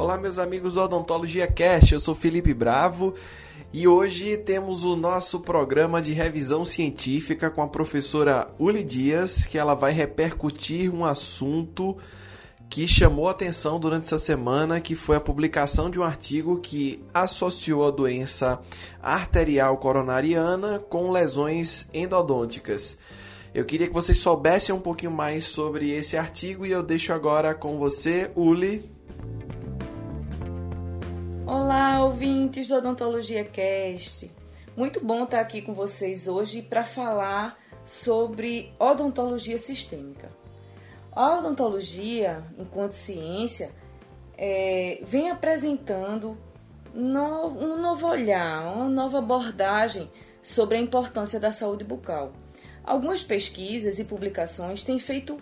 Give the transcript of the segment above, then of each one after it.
Olá, meus amigos do Odontologia Cast, eu sou Felipe Bravo e hoje temos o nosso programa de revisão científica com a professora Uli Dias, que ela vai repercutir um assunto que chamou atenção durante essa semana, que foi a publicação de um artigo que associou a doença arterial coronariana com lesões endodônticas. Eu queria que vocês soubessem um pouquinho mais sobre esse artigo e eu deixo agora com você, Uli. Olá, ouvintes do Odontologia Cast. Muito bom estar aqui com vocês hoje para falar sobre odontologia sistêmica. A odontologia, enquanto ciência, é, vem apresentando no, um novo olhar, uma nova abordagem sobre a importância da saúde bucal. Algumas pesquisas e publicações têm feito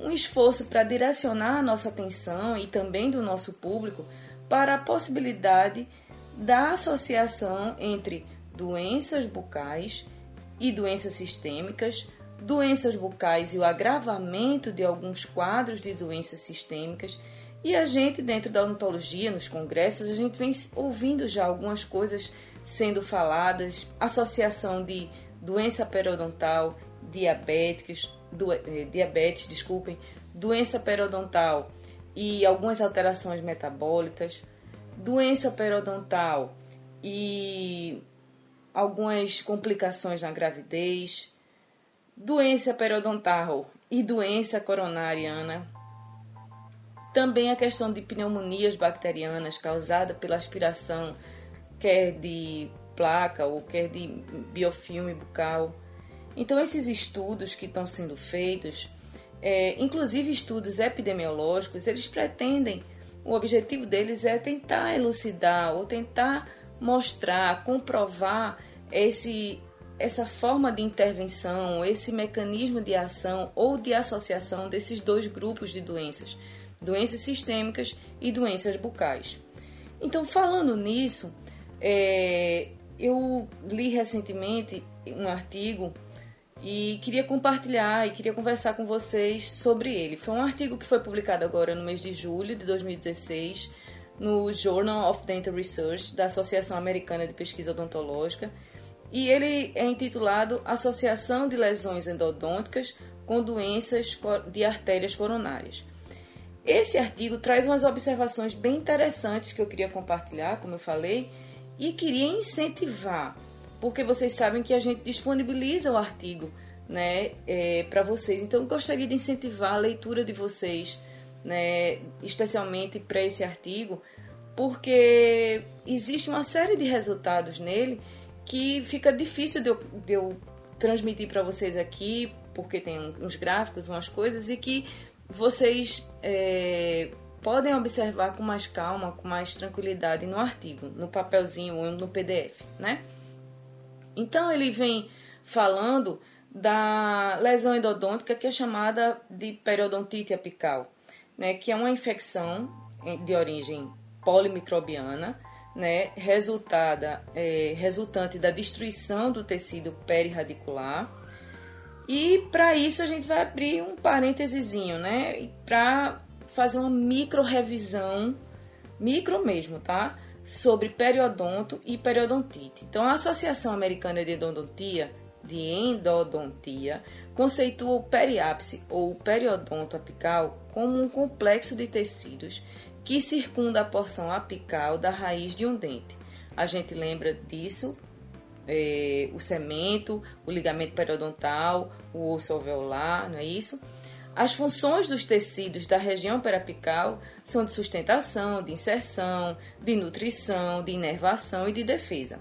um esforço para direcionar a nossa atenção e também do nosso público para a possibilidade da associação entre doenças bucais e doenças sistêmicas, doenças bucais e o agravamento de alguns quadros de doenças sistêmicas. E a gente, dentro da odontologia, nos congressos, a gente vem ouvindo já algumas coisas sendo faladas, associação de doença periodontal, diabéticos, do, eh, diabetes, desculpem, doença periodontal e algumas alterações metabólicas, doença periodontal e algumas complicações na gravidez, doença periodontal e doença coronariana. Também a questão de pneumonias bacterianas causada pela aspiração quer de placa ou quer de biofilme bucal. Então esses estudos que estão sendo feitos é, inclusive estudos epidemiológicos, eles pretendem, o objetivo deles é tentar elucidar ou tentar mostrar, comprovar esse, essa forma de intervenção, esse mecanismo de ação ou de associação desses dois grupos de doenças, doenças sistêmicas e doenças bucais. Então, falando nisso, é, eu li recentemente um artigo e queria compartilhar e queria conversar com vocês sobre ele. Foi um artigo que foi publicado agora no mês de julho de 2016 no Journal of Dental Research da Associação Americana de Pesquisa Odontológica e ele é intitulado Associação de Lesões Endodônticas com Doenças de Artérias Coronárias. Esse artigo traz umas observações bem interessantes que eu queria compartilhar, como eu falei, e queria incentivar porque vocês sabem que a gente disponibiliza o artigo né, é, para vocês. Então, gostaria de incentivar a leitura de vocês, né, especialmente para esse artigo, porque existe uma série de resultados nele que fica difícil de eu, de eu transmitir para vocês aqui, porque tem uns gráficos, umas coisas, e que vocês é, podem observar com mais calma, com mais tranquilidade no artigo, no papelzinho ou no PDF, né? Então ele vem falando da lesão endodôntica que é chamada de periodontite apical, né, que é uma infecção de origem polimicrobiana, né, resultada, é, resultante da destruição do tecido perirradicular. E para isso a gente vai abrir um parênteses, né, para fazer uma micro revisão, micro mesmo, tá? Sobre periodonto e periodontite. Então, a Associação Americana de Endodontia, de Endodontia, conceitua o periápice ou periodonto apical como um complexo de tecidos que circunda a porção apical da raiz de um dente. A gente lembra disso, é, o cemento, o ligamento periodontal, o osso alveolar, não é isso? As funções dos tecidos da região periapical são de sustentação, de inserção, de nutrição, de inervação e de defesa.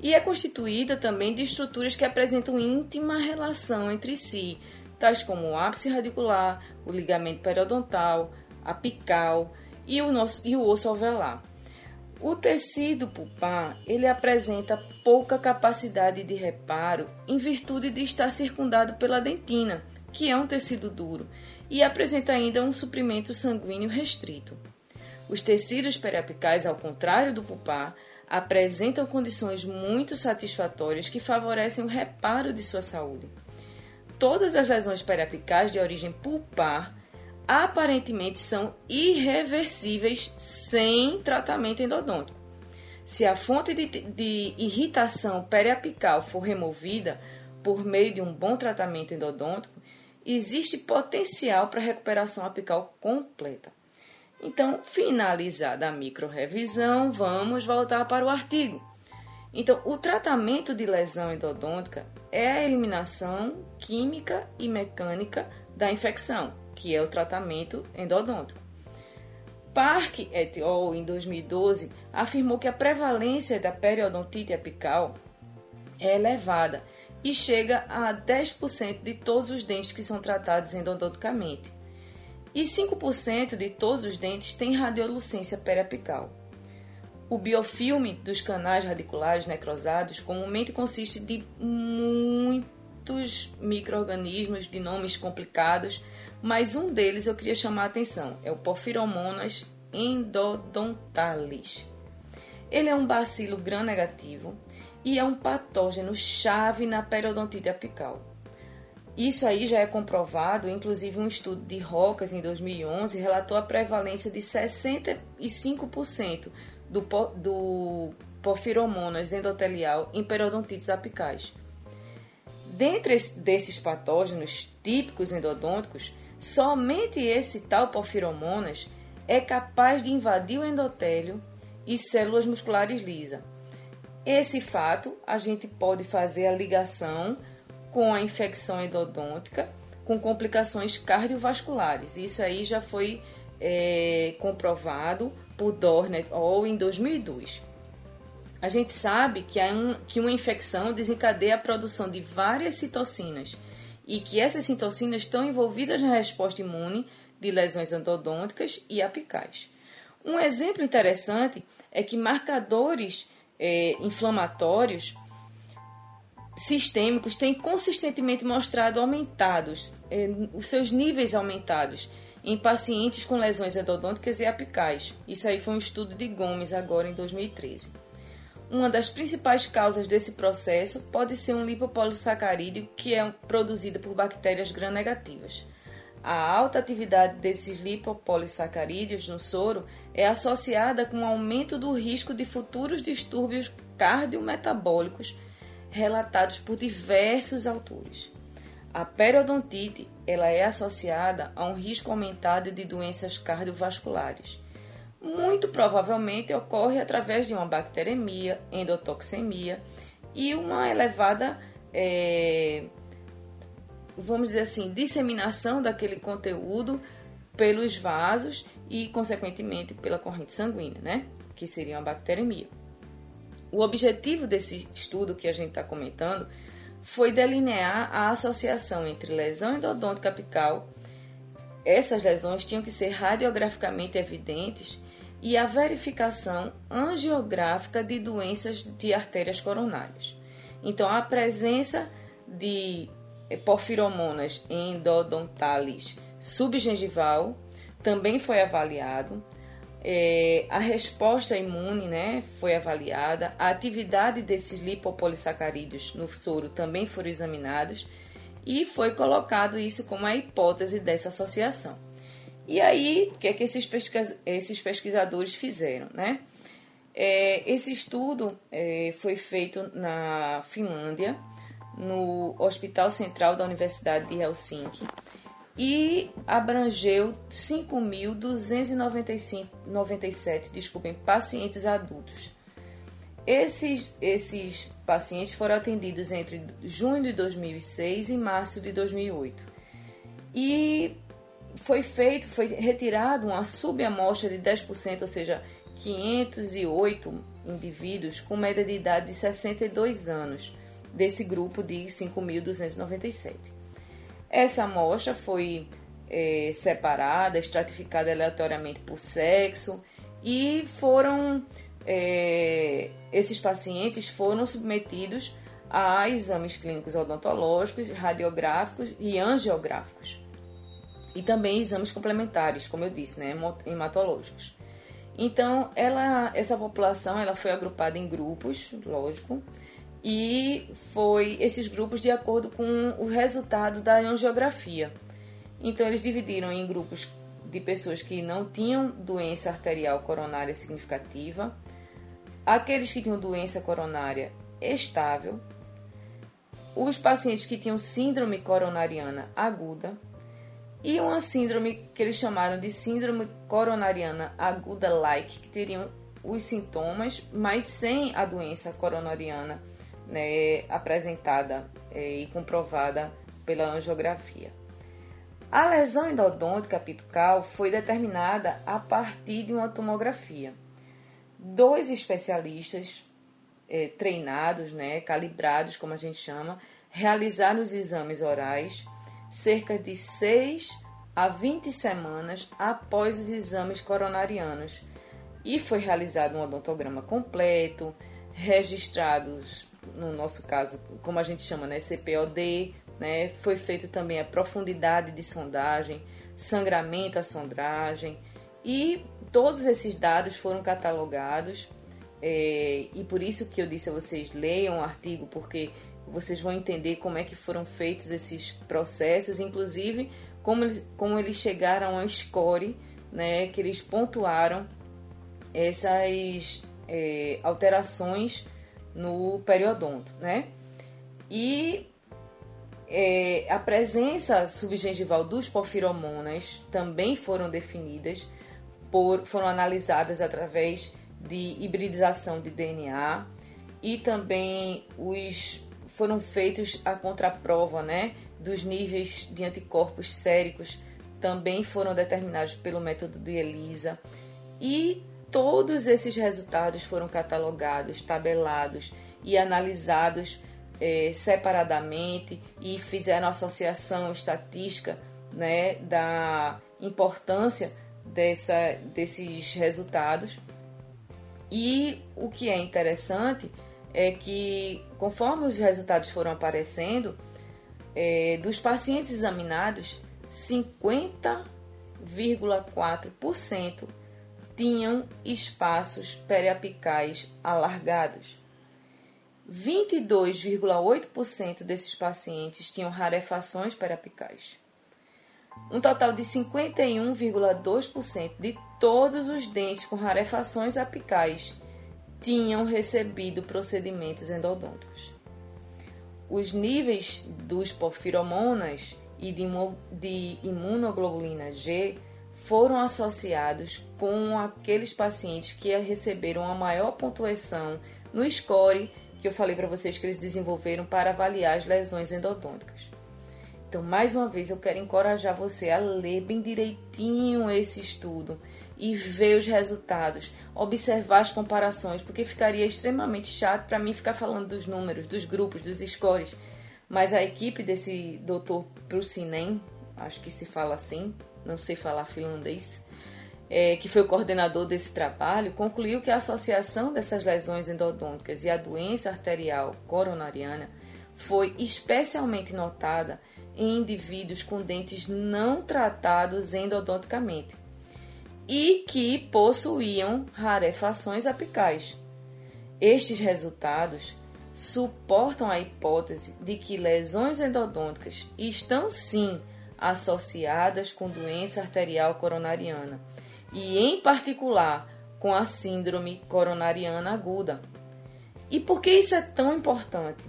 E é constituída também de estruturas que apresentam íntima relação entre si, tais como o ápice radicular, o ligamento periodontal, apical e o, nosso, e o osso alveolar. O tecido pulpar ele apresenta pouca capacidade de reparo em virtude de estar circundado pela dentina que é um tecido duro, e apresenta ainda um suprimento sanguíneo restrito. Os tecidos periapicais, ao contrário do pulpar, apresentam condições muito satisfatórias que favorecem o reparo de sua saúde. Todas as lesões periapicais de origem pulpar aparentemente são irreversíveis sem tratamento endodôntico. Se a fonte de, de irritação periapical for removida por meio de um bom tratamento endodôntico, existe potencial para recuperação apical completa. Então, finalizada a microrevisão, vamos voltar para o artigo. Então, o tratamento de lesão endodôntica é a eliminação química e mecânica da infecção, que é o tratamento endodôntico. Park et al. em 2012 afirmou que a prevalência da periodontite apical é elevada e chega a 10% de todos os dentes que são tratados endodonticamente. E 5% de todos os dentes têm radiolucência periapical. O biofilme dos canais radiculares necrosados comumente consiste de muitos micro-organismos de nomes complicados, mas um deles eu queria chamar a atenção, é o Porphyromonas endodontalis. Ele é um bacilo gram-negativo e é um patógeno chave na periodontite apical. Isso aí já é comprovado, inclusive um estudo de Rocas em 2011 relatou a prevalência de 65% do, do porfiromonas endotelial em periodontites apicais. Dentre desses patógenos típicos endodônticos, somente esse tal porfiromonas é capaz de invadir o endotélio e células musculares lisas. Esse fato a gente pode fazer a ligação com a infecção endodôntica com complicações cardiovasculares. Isso aí já foi é, comprovado por Dornet ou em 2002. A gente sabe que, um, que uma infecção desencadeia a produção de várias citocinas e que essas citocinas estão envolvidas na resposta imune de lesões endodônticas e apicais. Um exemplo interessante é que marcadores é, inflamatórios sistêmicos têm consistentemente mostrado aumentados, é, os seus níveis aumentados em pacientes com lesões endodônticas e apicais. Isso aí foi um estudo de Gomes agora em 2013. Uma das principais causas desse processo pode ser um lipopolissacarídeo que é produzido por bactérias gram-negativas. A alta atividade desses lipopolissacarídeos no soro é associada com aumento do risco de futuros distúrbios cardiometabólicos relatados por diversos autores. A periodontite ela é associada a um risco aumentado de doenças cardiovasculares. Muito provavelmente ocorre através de uma bacteremia, endotoxemia e uma elevada é, vamos dizer assim, disseminação daquele conteúdo pelos vasos e, consequentemente, pela corrente sanguínea, né? Que seria uma bacteremia. O objetivo desse estudo que a gente está comentando foi delinear a associação entre lesão endodôntica apical, essas lesões tinham que ser radiograficamente evidentes, e a verificação angiográfica de doenças de artérias coronárias. Então, a presença de porfiromonas endodontalis subgengival também foi avaliado. É, a resposta imune né, foi avaliada, a atividade desses lipopolissacarídeos no soro também foram examinados e foi colocado isso como a hipótese dessa associação. E aí, o que é que esses, pesquisa esses pesquisadores fizeram? Né? É, esse estudo é, foi feito na Finlândia, no Hospital Central da Universidade de Helsinki e abrangeu 5.297 desculpem, pacientes adultos. Esses, esses pacientes foram atendidos entre junho de 2006 e março de 2008. E foi feito, foi retirado uma subamostra de 10%, ou seja, 508 indivíduos com média de idade de 62 anos desse grupo de 5.297. Essa amostra foi é, separada, estratificada aleatoriamente por sexo e foram é, esses pacientes foram submetidos a exames clínicos odontológicos, radiográficos e angiográficos. E também exames complementares, como eu disse, né, hematológicos. Então, ela, essa população ela foi agrupada em grupos, lógico, e foi esses grupos de acordo com o resultado da angiografia. Então eles dividiram em grupos de pessoas que não tinham doença arterial coronária significativa, aqueles que tinham doença coronária estável, os pacientes que tinham síndrome coronariana aguda e uma síndrome que eles chamaram de síndrome coronariana aguda like, que teriam os sintomas, mas sem a doença coronariana né, apresentada é, e comprovada pela angiografia. A lesão endodôntica apical foi determinada a partir de uma tomografia. Dois especialistas é, treinados, né, calibrados, como a gente chama, realizaram os exames orais cerca de 6 a 20 semanas após os exames coronarianos e foi realizado um odontograma completo, registrados, no nosso caso, como a gente chama, né, CPOD, né, foi feito também a profundidade de sondagem, sangramento à sondagem e todos esses dados foram catalogados é, e por isso que eu disse a vocês leiam o artigo porque vocês vão entender como é que foram feitos esses processos, inclusive como eles, como eles chegaram a score, né, que eles pontuaram essas é, alterações no periodonto, né? E é, a presença subgengival dos porfiromonas também foram definidas, por, foram analisadas através de hibridização de DNA e também os foram feitos a contraprova, né, dos níveis de anticorpos séricos também foram determinados pelo método de ELISA e todos esses resultados foram catalogados, tabelados e analisados é, separadamente e fizeram associação estatística né, da importância dessa, desses resultados. E o que é interessante é que, conforme os resultados foram aparecendo, é, dos pacientes examinados, 50,4% tinham espaços periapicais alargados. 22,8% desses pacientes tinham rarefações periapicais. Um total de 51,2% de todos os dentes com rarefações apicais tinham recebido procedimentos endodônticos. Os níveis dos porfiromonas e de imunoglobulina G foram associados com aqueles pacientes que receberam a maior pontuação no score que eu falei para vocês que eles desenvolveram para avaliar as lesões endodônticas. Então, mais uma vez, eu quero encorajar você a ler bem direitinho esse estudo e ver os resultados, observar as comparações, porque ficaria extremamente chato para mim ficar falando dos números, dos grupos, dos scores. Mas a equipe desse doutor Prussinen, acho que se fala assim, não sei falar finlandês, é, que foi o coordenador desse trabalho, concluiu que a associação dessas lesões endodônticas e a doença arterial coronariana foi especialmente notada em indivíduos com dentes não tratados endodonticamente e que possuíam rarefações apicais. Estes resultados suportam a hipótese de que lesões endodônticas estão sim associadas com doença arterial coronariana e, em particular, com a síndrome coronariana aguda. E por que isso é tão importante?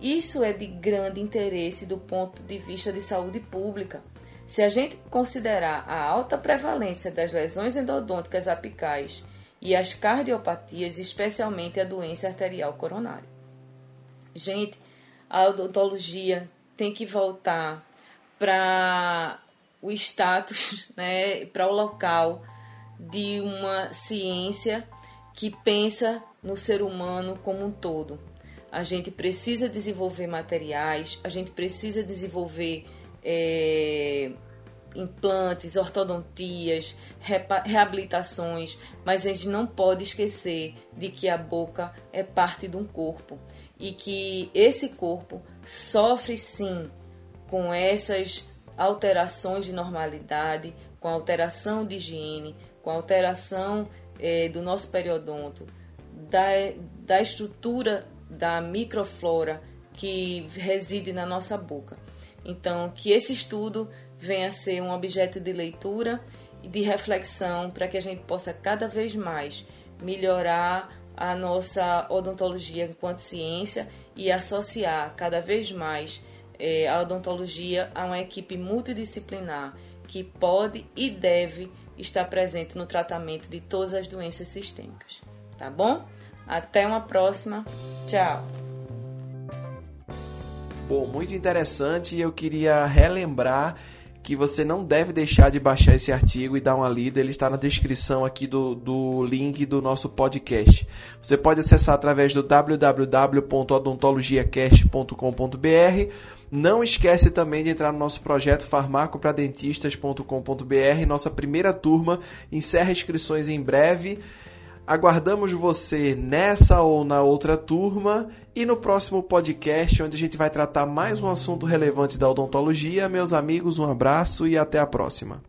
Isso é de grande interesse do ponto de vista de saúde pública se a gente considerar a alta prevalência das lesões endodônticas apicais e as cardiopatias, especialmente a doença arterial coronária. Gente, a odontologia tem que voltar para o status, né, para o local de uma ciência que pensa no ser humano como um todo. A gente precisa desenvolver materiais, a gente precisa desenvolver é, implantes, ortodontias, reabilitações, mas a gente não pode esquecer de que a boca é parte de um corpo e que esse corpo sofre sim com essas alterações de normalidade, com alteração de higiene, com alteração é, do nosso periodonto, da, da estrutura da microflora que reside na nossa boca. Então, que esse estudo venha a ser um objeto de leitura de reflexão para que a gente possa cada vez mais melhorar a nossa odontologia enquanto ciência e associar cada vez mais é, a odontologia a uma equipe multidisciplinar que pode e deve estar presente no tratamento de todas as doenças sistêmicas. Tá bom? Até uma próxima. Tchau. Bom, muito interessante e eu queria relembrar que você não deve deixar de baixar esse artigo e dar uma lida. Ele está na descrição aqui do, do link do nosso podcast. Você pode acessar através do www.odontologiacast.com.br. Não esquece também de entrar no nosso projeto farmacopradentistas.com.br. Nossa primeira turma encerra inscrições em breve. Aguardamos você nessa ou na outra turma e no próximo podcast, onde a gente vai tratar mais um assunto relevante da odontologia. Meus amigos, um abraço e até a próxima.